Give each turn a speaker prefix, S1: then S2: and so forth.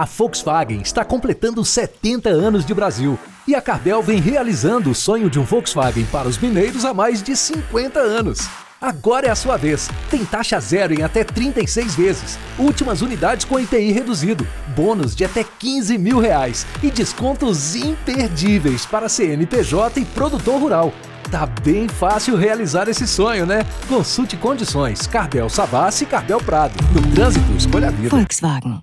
S1: A Volkswagen está completando 70 anos de Brasil e a Cardel vem realizando o sonho de um Volkswagen para os mineiros há mais de 50 anos. Agora é a sua vez. Tem taxa zero em até 36 vezes. Últimas unidades com IPI reduzido. Bônus de até 15 mil reais. E descontos imperdíveis para CNPJ e produtor rural. Tá bem fácil realizar esse sonho, né? Consulte condições. Cardel Savassi e Cardel Prado. No trânsito, escolha a vida.
S2: Volkswagen.